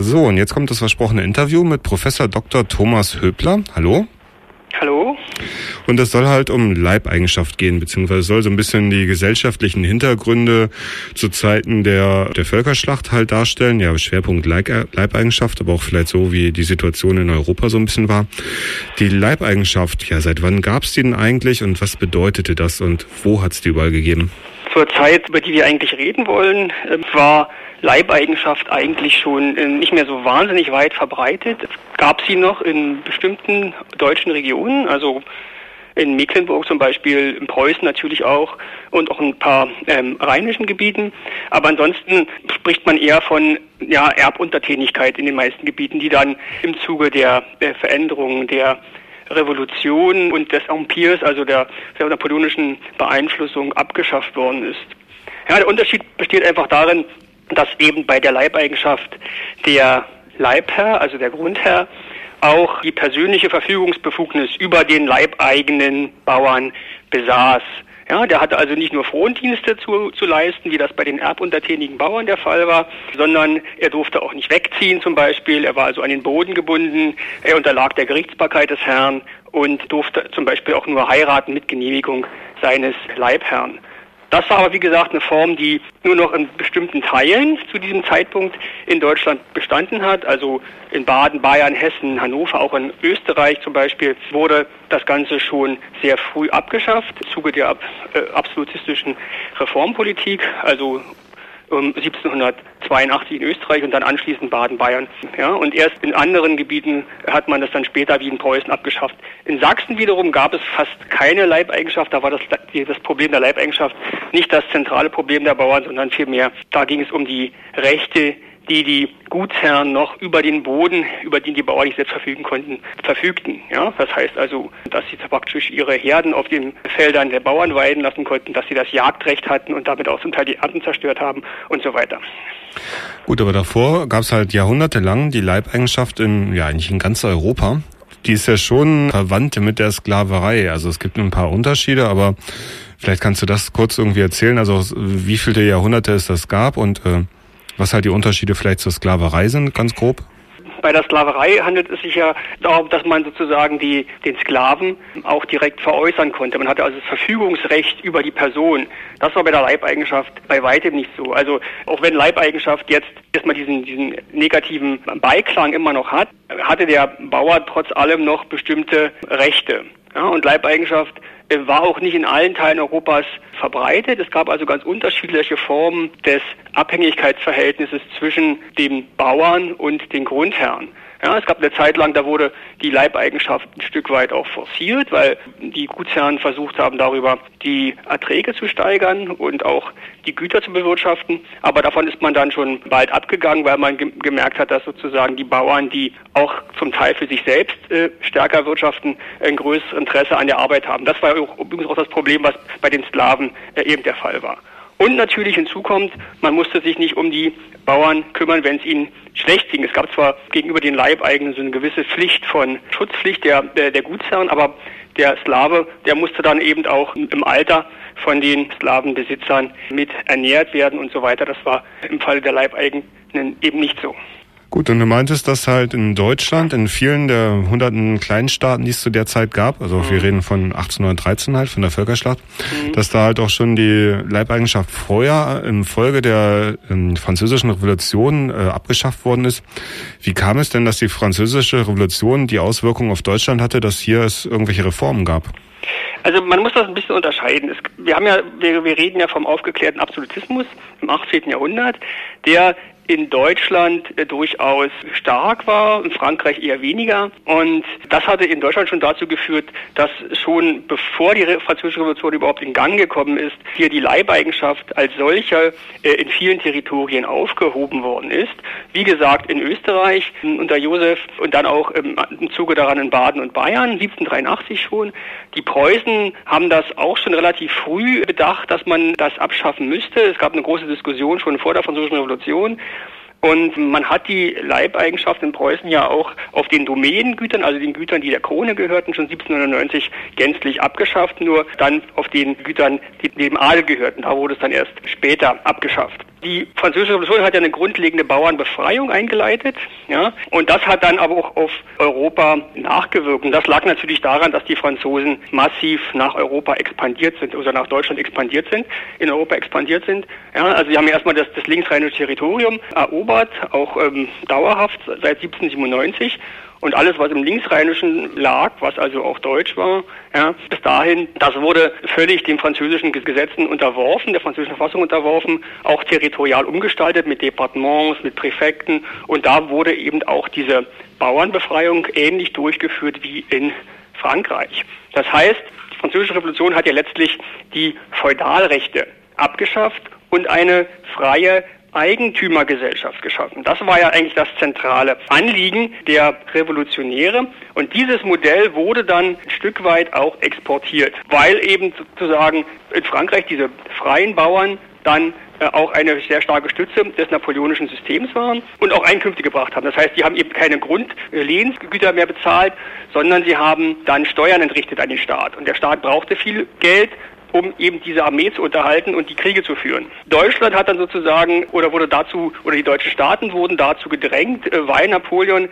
So, und jetzt kommt das versprochene Interview mit Professor Dr. Thomas Höbler. Hallo. Hallo. Und es soll halt um Leibeigenschaft gehen, beziehungsweise soll so ein bisschen die gesellschaftlichen Hintergründe zu Zeiten der, der Völkerschlacht halt darstellen. Ja, Schwerpunkt Leibeigenschaft, aber auch vielleicht so, wie die Situation in Europa so ein bisschen war. Die Leibeigenschaft, ja, seit wann gab es die denn eigentlich und was bedeutete das und wo hat es die überall gegeben? Zur Zeit, über die wir eigentlich reden wollen, äh, war Leibeigenschaft eigentlich schon äh, nicht mehr so wahnsinnig weit verbreitet. Es gab sie noch in bestimmten deutschen Regionen, also in Mecklenburg zum Beispiel, in Preußen natürlich auch und auch ein paar ähm, rheinischen Gebieten. Aber ansonsten spricht man eher von ja, Erbuntertänigkeit in den meisten Gebieten, die dann im Zuge der, der Veränderungen der Revolution und des Empires, also der, der napoleonischen Beeinflussung, abgeschafft worden ist. Ja, der Unterschied besteht einfach darin, dass eben bei der Leibeigenschaft der Leibherr, also der Grundherr, auch die persönliche Verfügungsbefugnis über den leibeigenen Bauern besaß. Ja, der hatte also nicht nur Frondienste zu, zu leisten, wie das bei den erbuntertänigen Bauern der Fall war, sondern er durfte auch nicht wegziehen zum Beispiel. Er war also an den Boden gebunden. Er unterlag der Gerichtsbarkeit des Herrn und durfte zum Beispiel auch nur heiraten mit Genehmigung seines Leibherrn. Das war aber, wie gesagt, eine Form, die nur noch in bestimmten Teilen zu diesem Zeitpunkt in Deutschland bestanden hat. Also in Baden, Bayern, Hessen, Hannover, auch in Österreich zum Beispiel, wurde das Ganze schon sehr früh abgeschafft im Zuge der äh, absolutistischen Reformpolitik. Also 1782 in Österreich und dann anschließend Baden-Bayern. Ja, und erst in anderen Gebieten hat man das dann später wie in Preußen abgeschafft. In Sachsen wiederum gab es fast keine Leibeigenschaft. Da war das, das Problem der Leibeigenschaft nicht das zentrale Problem der Bauern, sondern vielmehr, da ging es um die Rechte die die Gutsherren noch über den Boden, über den die Bauern nicht selbst verfügen konnten, verfügten. Ja, das heißt also, dass sie praktisch ihre Herden auf den Feldern der Bauern weiden lassen konnten, dass sie das Jagdrecht hatten und damit auch zum Teil die Ernten zerstört haben und so weiter. Gut, aber davor gab es halt jahrhundertelang die Leibeigenschaft in, ja, eigentlich in ganz Europa. Die ist ja schon verwandt mit der Sklaverei. Also es gibt ein paar Unterschiede, aber vielleicht kannst du das kurz irgendwie erzählen. Also wie viele Jahrhunderte es das gab und äh, was halt die Unterschiede vielleicht zur Sklaverei sind, ganz grob? Bei der Sklaverei handelt es sich ja darum, dass man sozusagen die, den Sklaven auch direkt veräußern konnte. Man hatte also das Verfügungsrecht über die Person. Das war bei der Leibeigenschaft bei weitem nicht so. Also auch wenn Leibeigenschaft jetzt erstmal diesen, diesen negativen Beiklang immer noch hat, hatte der Bauer trotz allem noch bestimmte Rechte. Ja, und Leibeigenschaft war auch nicht in allen Teilen Europas verbreitet. Es gab also ganz unterschiedliche Formen des Abhängigkeitsverhältnisses zwischen dem Bauern und den Grundherren. Ja, es gab eine Zeit lang, da wurde die Leibeigenschaft ein Stück weit auch forciert, weil die Gutsherren versucht haben, darüber die Erträge zu steigern und auch die Güter zu bewirtschaften. Aber davon ist man dann schon bald abgegangen, weil man ge gemerkt hat, dass sozusagen die Bauern, die auch zum Teil für sich selbst äh, stärker wirtschaften, ein größeres Interesse an der Arbeit haben. Das war übrigens auch das Problem, was bei den Sklaven äh, eben der Fall war. Und natürlich hinzukommt, man musste sich nicht um die Bauern kümmern, wenn es ihnen schlecht ging. Es gab zwar gegenüber den Leibeigenen so eine gewisse Pflicht von Schutzpflicht der, der, der Gutsherren, aber der Slave, der musste dann eben auch im Alter von den Slavenbesitzern mit ernährt werden und so weiter. Das war im Falle der Leibeigenen eben nicht so. Gut, und du meintest, dass halt in Deutschland, in vielen der hunderten Kleinstaaten, die es zu der Zeit gab, also mhm. wir reden von 1813 halt, von der Völkerschlacht, mhm. dass da halt auch schon die Leibeigenschaft vorher im Folge der ähm, französischen Revolution äh, abgeschafft worden ist. Wie kam es denn, dass die französische Revolution die Auswirkungen auf Deutschland hatte, dass hier es irgendwelche Reformen gab? Also man muss das ein bisschen unterscheiden. Es, wir haben ja, wir, wir reden ja vom aufgeklärten Absolutismus im 18. Jahrhundert, der in Deutschland äh, durchaus stark war, in Frankreich eher weniger. Und das hatte in Deutschland schon dazu geführt, dass schon bevor die Französische Revolution überhaupt in Gang gekommen ist, hier die Leibeigenschaft als solcher äh, in vielen Territorien aufgehoben worden ist. Wie gesagt, in Österreich unter Josef und dann auch im, Zuge daran in Baden und Bayern, 1783 schon. Die Preußen haben das auch schon relativ früh bedacht, dass man das abschaffen müsste. Es gab eine große Diskussion schon vor der Französischen Revolution. Und man hat die Leibeigenschaft in Preußen ja auch auf den Domänengütern, also den Gütern, die der Krone gehörten, schon 1799 gänzlich abgeschafft, nur dann auf den Gütern, die dem Adel gehörten. Da wurde es dann erst später abgeschafft. Die Französische Revolution hat ja eine grundlegende Bauernbefreiung eingeleitet, ja, und das hat dann aber auch auf Europa nachgewirkt. Und das lag natürlich daran, dass die Franzosen massiv nach Europa expandiert sind, oder nach Deutschland expandiert sind, in Europa expandiert sind. Ja, also sie haben ja erstmal das, das linksrheinische Territorium erobert, auch ähm, dauerhaft seit 1797 und alles, was im Linksrheinischen lag, was also auch Deutsch war, ja, bis dahin, das wurde völlig den französischen Gesetzen unterworfen, der französischen Verfassung unterworfen, auch territorial umgestaltet mit Departements, mit Präfekten. Und da wurde eben auch diese Bauernbefreiung ähnlich durchgeführt wie in Frankreich. Das heißt, die französische Revolution hat ja letztlich die Feudalrechte abgeschafft und eine freie Eigentümergesellschaft geschaffen. Das war ja eigentlich das zentrale Anliegen der Revolutionäre. Und dieses Modell wurde dann ein Stück weit auch exportiert, weil eben sozusagen in Frankreich diese freien Bauern dann äh, auch eine sehr starke Stütze des napoleonischen Systems waren und auch Einkünfte gebracht haben. Das heißt, sie haben eben keine Grundlehnsgüter mehr bezahlt, sondern sie haben dann Steuern entrichtet an den Staat. Und der Staat brauchte viel Geld um eben diese Armee zu unterhalten und die Kriege zu führen. Deutschland hat dann sozusagen oder wurde dazu oder die deutschen Staaten wurden dazu gedrängt, äh, weil Napoleon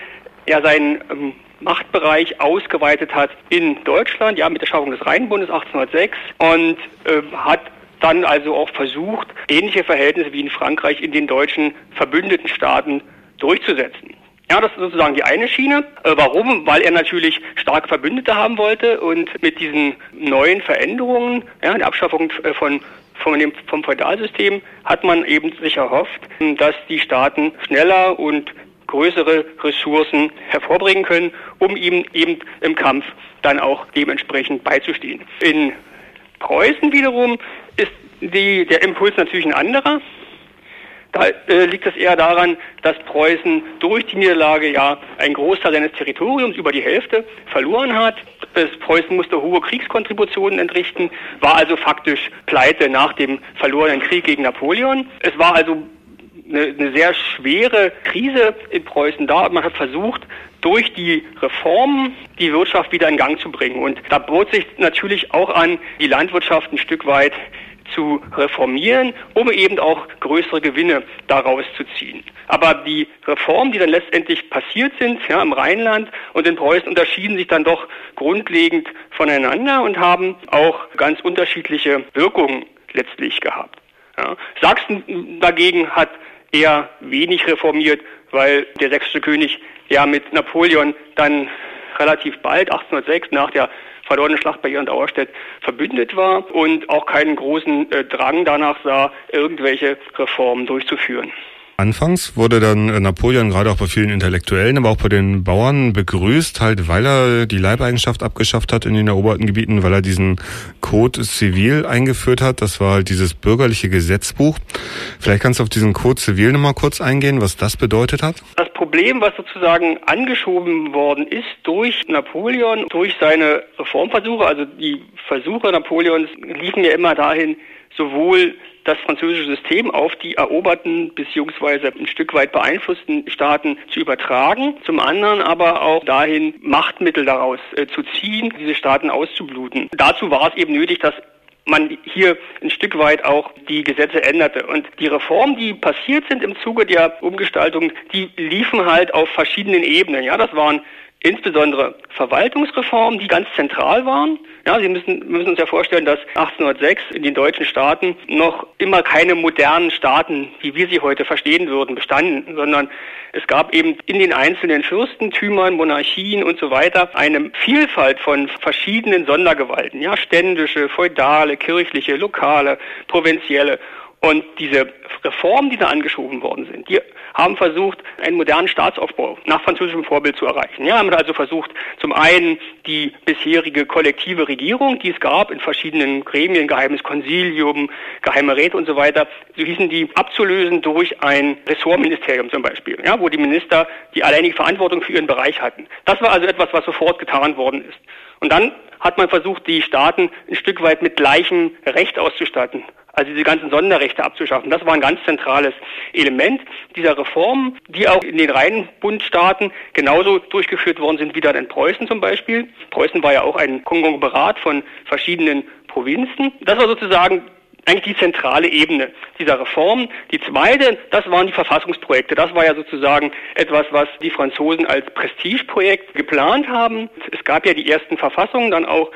ja seinen ähm, Machtbereich ausgeweitet hat in Deutschland, ja mit der Schaffung des Rheinbundes 1806 und äh, hat dann also auch versucht, ähnliche Verhältnisse wie in Frankreich in den deutschen verbündeten Staaten durchzusetzen. Ja, das ist sozusagen die eine Schiene. Äh, warum? Weil er natürlich starke Verbündete haben wollte und mit diesen neuen Veränderungen, ja, der Abschaffung äh, von von dem, vom Feudalsystem hat man eben sich erhofft, dass die Staaten schneller und größere Ressourcen hervorbringen können, um ihm eben im Kampf dann auch dementsprechend beizustehen. In Preußen wiederum ist die, der Impuls natürlich ein anderer. Da äh, liegt es eher daran, dass Preußen durch die Niederlage ja einen Großteil seines Territoriums, über die Hälfte, verloren hat. Es, Preußen musste hohe Kriegskontributionen entrichten, war also faktisch pleite nach dem verlorenen Krieg gegen Napoleon. Es war also eine, eine sehr schwere Krise in Preußen da. Man hat versucht, durch die Reformen die Wirtschaft wieder in Gang zu bringen. Und da bot sich natürlich auch an, die Landwirtschaft ein Stück weit zu reformieren, um eben auch größere Gewinne daraus zu ziehen. Aber die Reformen, die dann letztendlich passiert sind, ja, im Rheinland und in Preußen, unterschieden sich dann doch grundlegend voneinander und haben auch ganz unterschiedliche Wirkungen letztlich gehabt. Ja. Sachsen dagegen hat eher wenig reformiert, weil der sächsische König ja mit Napoleon dann relativ bald, 1806, nach der verlorene Schlacht bei Ihren Auerstedt verbündet war und auch keinen großen äh, Drang danach sah, irgendwelche Reformen durchzuführen. Anfangs wurde dann äh, Napoleon gerade auch bei vielen Intellektuellen, aber auch bei den Bauern begrüßt, halt weil er die Leibeigenschaft abgeschafft hat in den eroberten Gebieten, weil er diesen Code Civil eingeführt hat. Das war halt dieses bürgerliche Gesetzbuch. Vielleicht kannst du auf diesen Code Civil nochmal kurz eingehen, was das bedeutet hat? Das Problem, was sozusagen angeschoben worden ist durch Napoleon, durch seine Reformversuche, also die Versuche Napoleons liefen ja immer dahin, sowohl das französische System auf die eroberten bzw. ein Stück weit beeinflussten Staaten zu übertragen, zum anderen aber auch dahin Machtmittel daraus äh, zu ziehen, diese Staaten auszubluten. Dazu war es eben nötig, dass man hier ein Stück weit auch die Gesetze änderte. Und die Reformen, die passiert sind im Zuge der Umgestaltung, die liefen halt auf verschiedenen Ebenen. Ja, das waren insbesondere Verwaltungsreformen, die ganz zentral waren. Ja, Sie müssen, müssen uns ja vorstellen, dass 1806 in den deutschen Staaten noch immer keine modernen Staaten, wie wir sie heute verstehen würden, bestanden, sondern es gab eben in den einzelnen Fürstentümern, Monarchien und so weiter eine Vielfalt von verschiedenen Sondergewalten, ja, ständische, feudale, kirchliche, lokale, provinzielle. Und diese Reformen, die da angeschoben worden sind, die haben versucht, einen modernen Staatsaufbau nach französischem Vorbild zu erreichen. Ja, haben also versucht, zum einen die bisherige kollektive Regierung, die es gab in verschiedenen Gremien, geheimes Konsilium, geheime Räte und so weiter, so hießen die, abzulösen durch ein Ressortministerium zum Beispiel, ja, wo die Minister die alleinige Verantwortung für ihren Bereich hatten. Das war also etwas, was sofort getan worden ist. Und dann hat man versucht, die Staaten ein Stück weit mit gleichem Recht auszustatten. Also diese ganzen Sonderrechte abzuschaffen. Das war ein ganz zentrales Element dieser Reform, die auch in den Rheinbundstaaten genauso durchgeführt worden sind wie dann in Preußen zum Beispiel. Preußen war ja auch ein Konglomerat von verschiedenen Provinzen. Das war sozusagen eigentlich die zentrale Ebene dieser Reform. Die zweite, das waren die Verfassungsprojekte. Das war ja sozusagen etwas, was die Franzosen als Prestigeprojekt geplant haben. Es gab ja die ersten Verfassungen dann auch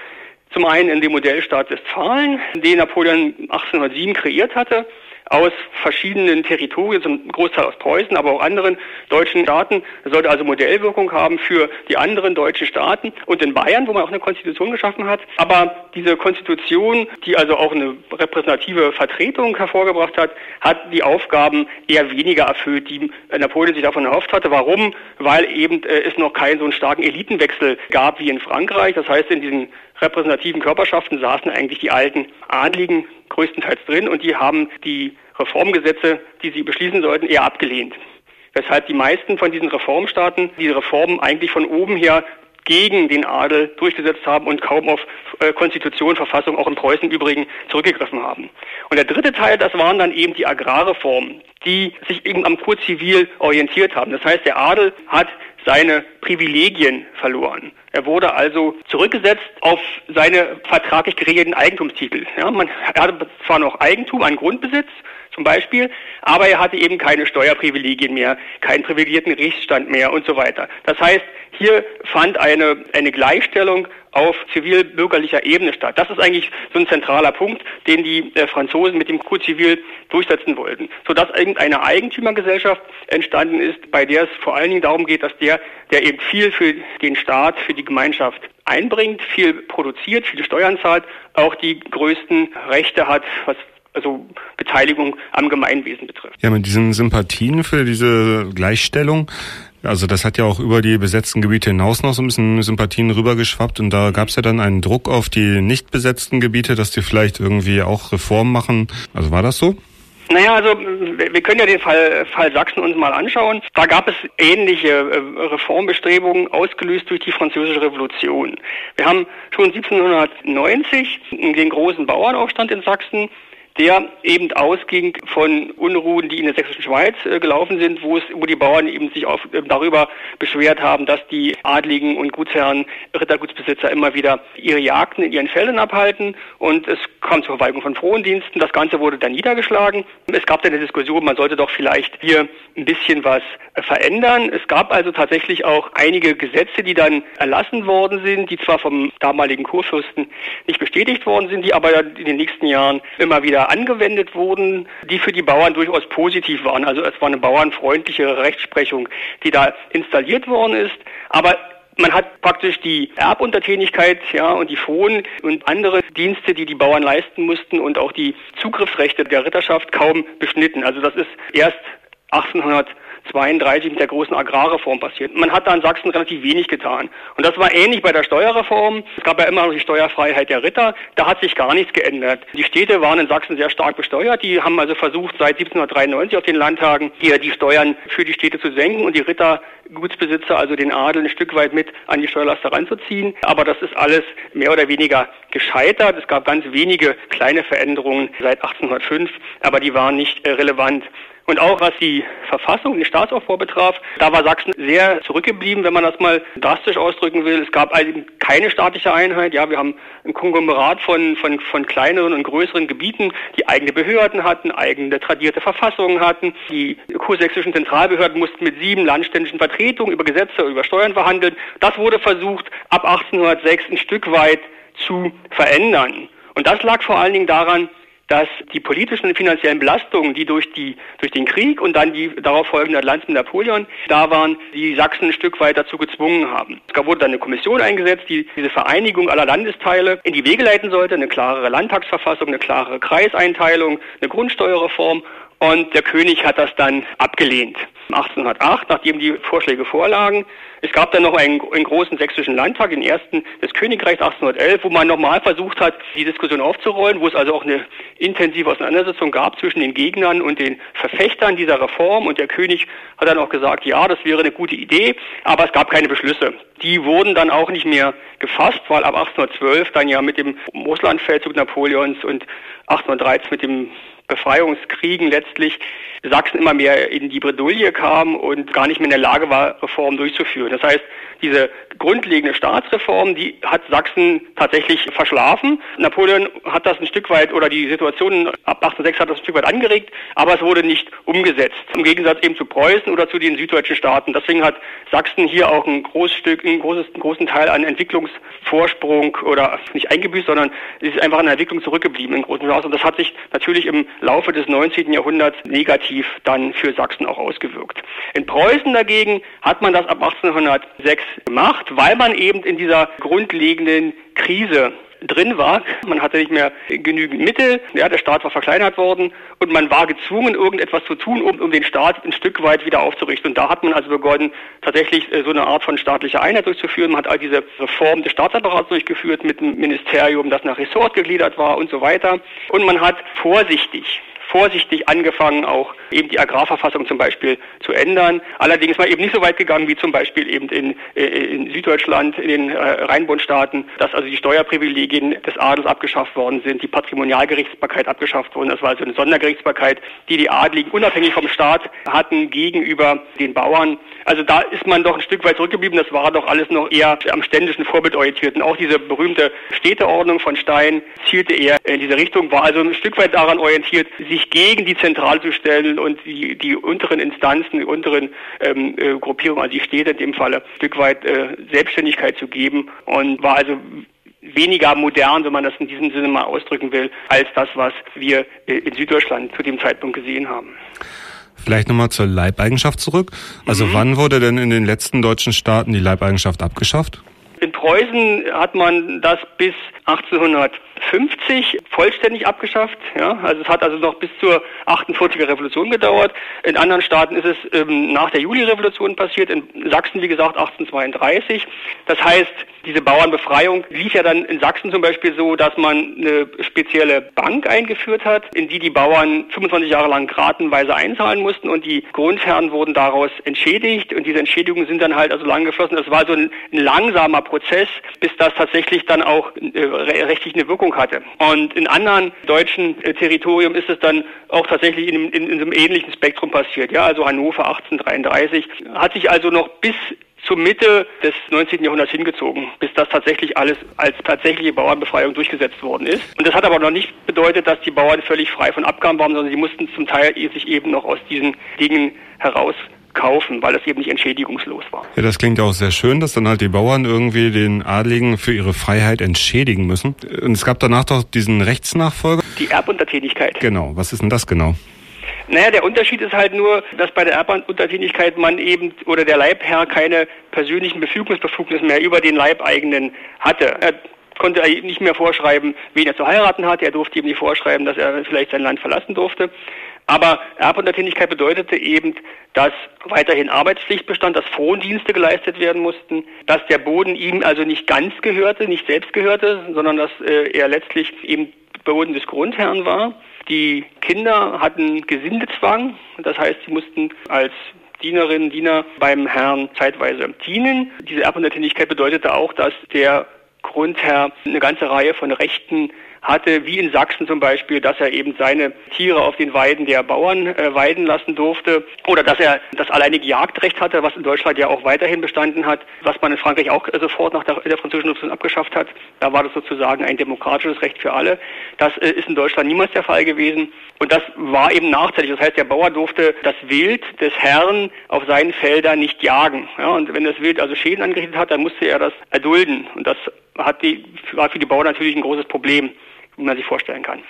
zum einen in dem Modellstaat Westfalen, den Napoleon 1807 kreiert hatte aus verschiedenen Territorien, zum Großteil aus Preußen, aber auch anderen deutschen Staaten. Das sollte also Modellwirkung haben für die anderen deutschen Staaten und in Bayern, wo man auch eine Konstitution geschaffen hat. Aber diese Konstitution, die also auch eine repräsentative Vertretung hervorgebracht hat, hat die Aufgaben eher weniger erfüllt, die Napoleon sich davon erhofft hatte. Warum? Weil eben äh, es noch keinen so einen starken Elitenwechsel gab wie in Frankreich. Das heißt, in diesen repräsentativen Körperschaften saßen eigentlich die alten Adligen größtenteils drin und die haben die Reformgesetze, die sie beschließen sollten, eher abgelehnt. Weshalb die meisten von diesen Reformstaaten diese Reformen eigentlich von oben her gegen den Adel durchgesetzt haben und kaum auf äh, Konstitution, Verfassung, auch in Preußen im Übrigen zurückgegriffen haben. Und der dritte Teil, das waren dann eben die Agrarreformen, die sich eben am Kur zivil orientiert haben. Das heißt, der Adel hat seine Privilegien verloren. Er wurde also zurückgesetzt auf seine vertraglich geregelten Eigentumstitel. Ja, man hatte zwar noch Eigentum an Grundbesitz, zum Beispiel, aber er hatte eben keine Steuerprivilegien mehr, keinen privilegierten Rechtsstand mehr und so weiter. Das heißt, hier fand eine, eine Gleichstellung auf zivilbürgerlicher Ebene statt. Das ist eigentlich so ein zentraler Punkt, den die äh, Franzosen mit dem Coup Zivil durchsetzen wollten, sodass irgendeine Eigentümergesellschaft entstanden ist, bei der es vor allen Dingen darum geht, dass der, der eben viel für den Staat, für die Gemeinschaft einbringt, viel produziert, viele Steuern zahlt, auch die größten Rechte hat, was also Beteiligung am Gemeinwesen betrifft. Ja, mit diesen Sympathien für diese Gleichstellung, also das hat ja auch über die besetzten Gebiete hinaus noch so ein bisschen Sympathien rübergeschwappt und da gab es ja dann einen Druck auf die nicht besetzten Gebiete, dass die vielleicht irgendwie auch Reformen machen. Also war das so? Naja, also wir können ja den Fall, Fall Sachsen uns mal anschauen. Da gab es ähnliche äh, Reformbestrebungen, ausgelöst durch die Französische Revolution. Wir haben schon 1790 den großen Bauernaufstand in Sachsen der eben ausging von Unruhen, die in der sächsischen Schweiz äh, gelaufen sind, wo es, wo die Bauern eben sich auf, äh, darüber beschwert haben, dass die Adligen und Gutsherren, Rittergutsbesitzer immer wieder ihre Jagden in ihren Feldern abhalten und es kam zur Verweigerung von Frondiensten. Das Ganze wurde dann niedergeschlagen. Es gab dann eine Diskussion, man sollte doch vielleicht hier ein bisschen was äh, verändern. Es gab also tatsächlich auch einige Gesetze, die dann erlassen worden sind, die zwar vom damaligen Kurfürsten nicht bestätigt worden sind, die aber in den nächsten Jahren immer wieder angewendet wurden, die für die Bauern durchaus positiv waren. Also es war eine bauernfreundliche Rechtsprechung, die da installiert worden ist. Aber man hat praktisch die Erbuntertänigkeit ja, und die Frohen und andere Dienste, die die Bauern leisten mussten und auch die Zugriffsrechte der Ritterschaft kaum beschnitten. Also das ist erst 1800 32 mit der großen Agrarreform passiert. Man hat da in Sachsen relativ wenig getan. Und das war ähnlich bei der Steuerreform. Es gab ja immer noch die Steuerfreiheit der Ritter. Da hat sich gar nichts geändert. Die Städte waren in Sachsen sehr stark besteuert. Die haben also versucht, seit 1793 auf den Landtagen hier die Steuern für die Städte zu senken und die Ritter Gutsbesitzer, also den Adel, ein Stück weit mit an die Steuerlaster ranzuziehen. Aber das ist alles mehr oder weniger gescheitert. Es gab ganz wenige kleine Veränderungen seit 1805, aber die waren nicht äh, relevant. Und auch was die Verfassung, den Staatsaufbau betraf, da war Sachsen sehr zurückgeblieben, wenn man das mal drastisch ausdrücken will. Es gab also keine staatliche Einheit. Ja, wir haben ein Konglomerat von, von, von kleineren und größeren Gebieten, die eigene Behörden hatten, eigene tradierte Verfassungen hatten. Die kursächsischen Zentralbehörden mussten mit sieben landständischen Vertretungen über Gesetze, über Steuern verhandeln. Das wurde versucht, ab 1806 ein Stück weit zu verändern. Und das lag vor allen Dingen daran, dass die politischen und finanziellen Belastungen, die durch, die, durch den Krieg und dann die darauf folgende Allianz mit Napoleon da waren, die Sachsen ein Stück weit dazu gezwungen haben. Es wurde dann eine Kommission eingesetzt, die diese Vereinigung aller Landesteile in die Wege leiten sollte, eine klarere Landtagsverfassung, eine klarere Kreiseinteilung, eine Grundsteuerreform und der König hat das dann abgelehnt. 1808, nachdem die Vorschläge vorlagen. Es gab dann noch einen, einen großen sächsischen Landtag, den ersten des Königreichs 1811, wo man nochmal versucht hat, die Diskussion aufzurollen, wo es also auch eine intensive Auseinandersetzung gab zwischen den Gegnern und den Verfechtern dieser Reform. Und der König hat dann auch gesagt, ja, das wäre eine gute Idee, aber es gab keine Beschlüsse. Die wurden dann auch nicht mehr gefasst, weil ab 1812 dann ja mit dem Russlandfeldzug Napoleons und 1813 mit dem Befreiungskriegen letztlich Sachsen immer mehr in die Bredouille kam und gar nicht mehr in der Lage war, Reformen durchzuführen. Das heißt, diese grundlegende Staatsreform, die hat Sachsen tatsächlich verschlafen. Napoleon hat das ein Stück weit oder die Situation ab 1806 hat das ein Stück weit angeregt, aber es wurde nicht umgesetzt. Im Gegensatz eben zu Preußen oder zu den süddeutschen Staaten. Deswegen hat Sachsen hier auch ein großes Stück, ein großes, einen großen Teil an Entwicklungsvorsprung oder nicht eingebüßt, sondern es ist einfach an der Entwicklung zurückgeblieben in großen Maß. Und das hat sich natürlich im Laufe des 19. Jahrhunderts negativ dann für Sachsen auch ausgewirkt. In Preußen dagegen hat man das ab 1806 gemacht, weil man eben in dieser grundlegenden Krise drin war. Man hatte nicht mehr genügend Mittel, ja, der Staat war verkleinert worden und man war gezwungen, irgendetwas zu tun, um, um den Staat ein Stück weit wieder aufzurichten. Und da hat man also begonnen, tatsächlich äh, so eine Art von staatlicher Einheit durchzuführen. Man hat all diese Reform des Staatsapparats durchgeführt mit einem Ministerium, das nach Ressort gegliedert war und so weiter. Und man hat vorsichtig vorsichtig angefangen, auch eben die Agrarverfassung zum Beispiel zu ändern. Allerdings war eben nicht so weit gegangen wie zum Beispiel eben in, äh, in Süddeutschland, in den äh, Rheinbundstaaten, dass also die Steuerprivilegien des Adels abgeschafft worden sind, die Patrimonialgerichtsbarkeit abgeschafft worden. Das war also eine Sondergerichtsbarkeit, die die Adligen unabhängig vom Staat hatten gegenüber den Bauern. Also da ist man doch ein Stück weit zurückgeblieben. Das war doch alles noch eher am ständischen Vorbild orientiert. Und auch diese berühmte Städteordnung von Stein zielte eher in diese Richtung, war also ein Stück weit daran orientiert, sich gegen die Zentrale zu stellen und die, die unteren Instanzen, die unteren ähm, äh, Gruppierungen, also die Städte in dem Falle, ein Stück weit äh, Selbstständigkeit zu geben und war also weniger modern, wenn man das in diesem Sinne mal ausdrücken will, als das, was wir äh, in Süddeutschland zu dem Zeitpunkt gesehen haben. Vielleicht nochmal zur Leibeigenschaft zurück. Also mhm. wann wurde denn in den letzten deutschen Staaten die Leibeigenschaft abgeschafft? In Preußen hat man das bis 1850 vollständig abgeschafft. Ja, also es hat also noch bis zur 48er Revolution gedauert. In anderen Staaten ist es ähm, nach der Juli-Revolution passiert. In Sachsen, wie gesagt, 1832. Das heißt, diese Bauernbefreiung lief ja dann in Sachsen zum Beispiel so, dass man eine spezielle Bank eingeführt hat, in die die Bauern 25 Jahre lang gratenweise einzahlen mussten und die Grundherren wurden daraus entschädigt und diese Entschädigungen sind dann halt also lang geflossen. Das war so ein, ein langsamer Prozess, bis das tatsächlich dann auch äh, rechtlich eine Wirkung hatte. Und in anderen deutschen äh, Territorien ist es dann auch tatsächlich in, in, in einem ähnlichen Spektrum passiert. Ja, also Hannover 1833 hat sich also noch bis zur Mitte des 19. Jahrhunderts hingezogen, bis das tatsächlich alles als tatsächliche Bauernbefreiung durchgesetzt worden ist. Und das hat aber noch nicht bedeutet, dass die Bauern völlig frei von Abgaben waren, sondern sie mussten zum Teil sich eben noch aus diesen Dingen heraus kaufen, weil es eben nicht entschädigungslos war. Ja, das klingt ja auch sehr schön, dass dann halt die Bauern irgendwie den Adligen für ihre Freiheit entschädigen müssen. Und es gab danach doch diesen Rechtsnachfolger. Die Erbuntertätigkeit. Genau. Was ist denn das genau? Naja, der Unterschied ist halt nur, dass bei der Erbuntertätigkeit man eben oder der Leibherr keine persönlichen Befügungsbefugnisse mehr über den Leibeigenen hatte. Er konnte nicht mehr vorschreiben, wen er zu heiraten hat. Er durfte ihm nicht vorschreiben, dass er vielleicht sein Land verlassen durfte. Aber Erbuntertätigkeit bedeutete eben, dass weiterhin Arbeitspflicht bestand, dass Frondienste geleistet werden mussten, dass der Boden ihm also nicht ganz gehörte, nicht selbst gehörte, sondern dass äh, er letztlich eben Boden des Grundherrn war. Die Kinder hatten Gesindezwang, das heißt, sie mussten als Dienerinnen, Diener beim Herrn zeitweise dienen. Diese Erbuntertätigkeit bedeutete auch, dass der Grundherr eine ganze Reihe von Rechten hatte, wie in Sachsen zum Beispiel, dass er eben seine Tiere auf den Weiden der Bauern äh, weiden lassen durfte oder dass er das alleinige Jagdrecht hatte, was in Deutschland ja auch weiterhin bestanden hat, was man in Frankreich auch sofort nach der, der französischen Revolution abgeschafft hat. Da war das sozusagen ein demokratisches Recht für alle. Das äh, ist in Deutschland niemals der Fall gewesen und das war eben nachteilig. Das heißt, der Bauer durfte das Wild des Herrn auf seinen Feldern nicht jagen. Ja, und wenn das Wild also Schäden angerichtet hat, dann musste er das erdulden und das hat die, war für die Bauern natürlich ein großes Problem wie man sich vorstellen kann.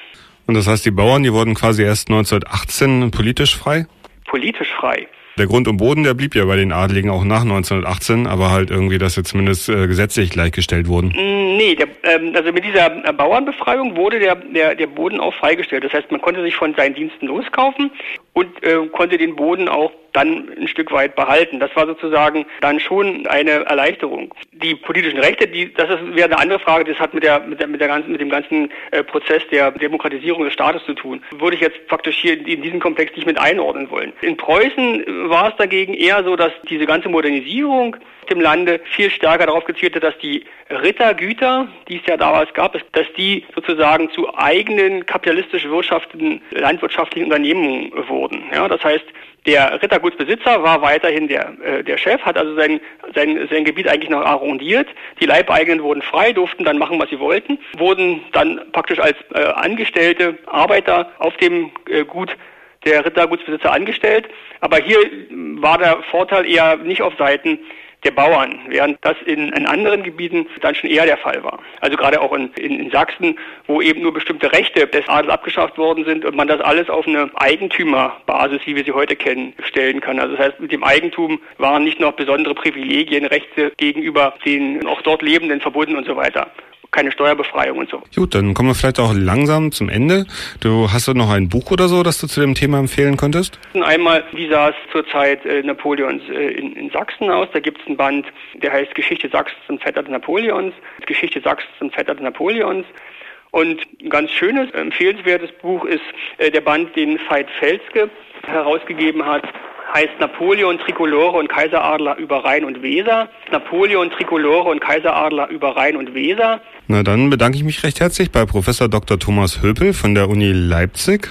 Und das heißt, die Bauern, die wurden quasi erst 1918 politisch frei? Politisch frei. Der Grund und Boden, der blieb ja bei den Adligen auch nach 1918, aber halt irgendwie, dass sie zumindest äh, gesetzlich gleichgestellt wurden. Mm, nee, der, ähm, also mit dieser Bauernbefreiung wurde der, der, der Boden auch freigestellt. Das heißt, man konnte sich von seinen Diensten loskaufen und äh, konnte den Boden auch dann ein Stück weit behalten. Das war sozusagen dann schon eine Erleichterung. Die politischen Rechte, die, das ist, wäre eine andere Frage, das hat mit der, mit der, mit der ganzen, mit dem ganzen äh, Prozess der Demokratisierung des Staates zu tun. Würde ich jetzt praktisch hier in diesen Komplex nicht mit einordnen wollen. In Preußen war es dagegen eher so, dass diese ganze Modernisierung dem Lande viel stärker darauf gezielt hat, dass die Rittergüter, die es ja damals gab, dass die sozusagen zu eigenen kapitalistisch wirtschaftenden landwirtschaftlichen Unternehmen wurden. Ja, das heißt, der Rittergutsbesitzer war weiterhin der, äh, der Chef, hat also sein, sein, sein Gebiet eigentlich noch arrondiert. Die Leibeigenen wurden frei, durften dann machen, was sie wollten, wurden dann praktisch als äh, angestellte Arbeiter auf dem äh, Gut der Rittergutsbesitzer angestellt. Aber hier war der Vorteil eher nicht auf Seiten der Bauern, während das in, in, anderen Gebieten dann schon eher der Fall war. Also gerade auch in, in, in, Sachsen, wo eben nur bestimmte Rechte des Adels abgeschafft worden sind und man das alles auf eine Eigentümerbasis, wie wir sie heute kennen, stellen kann. Also das heißt, mit dem Eigentum waren nicht noch besondere Privilegien, Rechte gegenüber den auch dort Lebenden verbunden und so weiter keine Steuerbefreiung und so. Gut, dann kommen wir vielleicht auch langsam zum Ende. Du hast du noch ein Buch oder so, das du zu dem Thema empfehlen könntest? Einmal, wie sah es zur Zeit äh, Napoleons äh, in, in, Sachsen aus? Da gibt es einen Band, der heißt Geschichte Sachsens und Vetter des Napoleons. Geschichte Sachsens und Vetter des Napoleons. Und ein ganz schönes, empfehlenswertes Buch ist äh, der Band, den Veit Felske herausgegeben hat heißt Napoleon, Trikolore und Kaiseradler über Rhein und Weser. Napoleon, Trikolore und Kaiseradler über Rhein und Weser. Na dann bedanke ich mich recht herzlich bei Professor Dr. Thomas Höpel von der Uni Leipzig